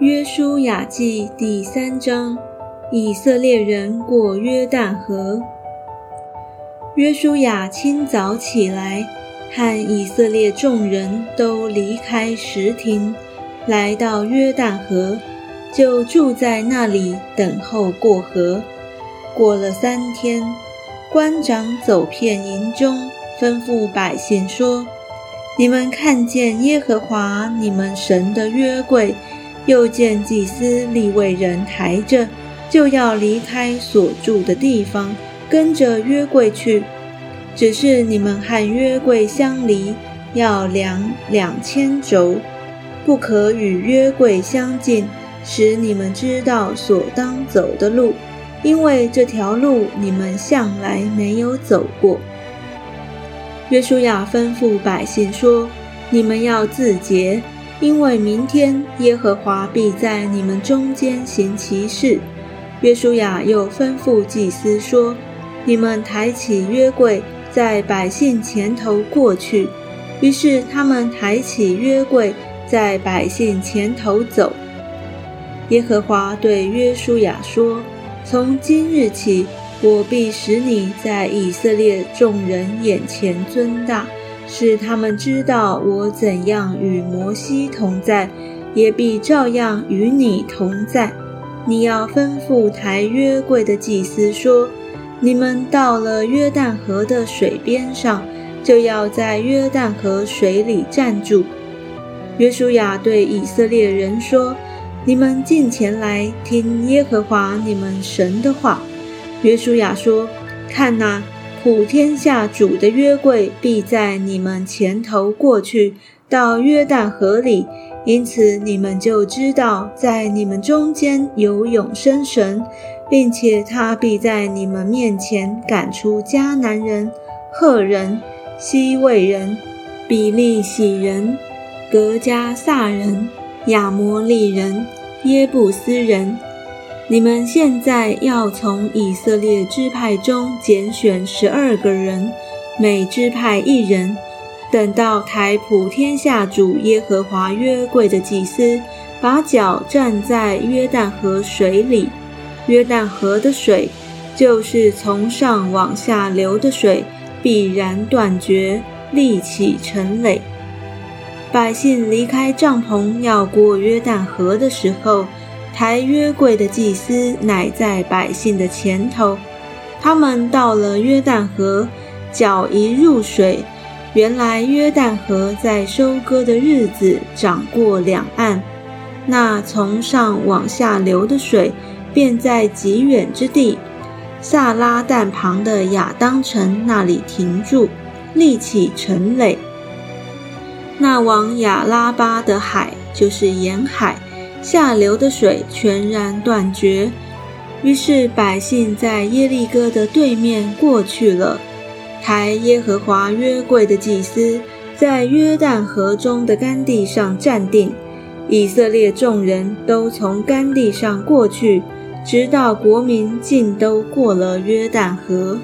约书亚记第三章，以色列人过约旦河。约书亚清早起来，和以色列众人都离开石亭，来到约旦河，就住在那里等候过河。过了三天，官长走遍营中，吩咐百姓说：“你们看见耶和华你们神的约柜。”又见祭司立位人抬着，就要离开所住的地方，跟着约柜去。只是你们和约柜相离，要量两千轴，不可与约柜相近，使你们知道所当走的路，因为这条路你们向来没有走过。约书亚吩咐百姓说：“你们要自洁。”因为明天耶和华必在你们中间行其事。约书亚又吩咐祭司说：“你们抬起约柜，在百姓前头过去。”于是他们抬起约柜，在百姓前头走。耶和华对约书亚说：“从今日起，我必使你在以色列众人眼前尊大。”是他们知道我怎样与摩西同在，也必照样与你同在。你要吩咐抬约柜的祭司说：“你们到了约旦河的水边上，就要在约旦河水里站住。”约书亚对以色列人说：“你们近前来听耶和华你们神的话。”约书亚说：“看哪。”普天下主的约柜必在你们前头过去，到约旦河里，因此你们就知道，在你们中间有永生神，并且他必在你们面前赶出迦南人、赫人、西魏人、比利洗人、格加撒人、亚摩利人、耶布斯人。你们现在要从以色列支派中拣选十二个人，每支派一人。等到台普天下主耶和华约柜的祭司把脚站在约旦河水里，约旦河的水就是从上往下流的水，必然断绝，立起成垒。百姓离开帐篷要过约旦河的时候。抬约柜的祭司乃在百姓的前头。他们到了约旦河，脚一入水，原来约旦河在收割的日子涨过两岸，那从上往下流的水，便在极远之地萨拉旦旁的亚当城那里停住，立起城垒。那往亚拉巴的海，就是沿海。下流的水全然断绝，于是百姓在耶利哥的对面过去了。抬耶和华约柜的祭司在约旦河中的干地上站定，以色列众人都从干地上过去，直到国民尽都过了约旦河。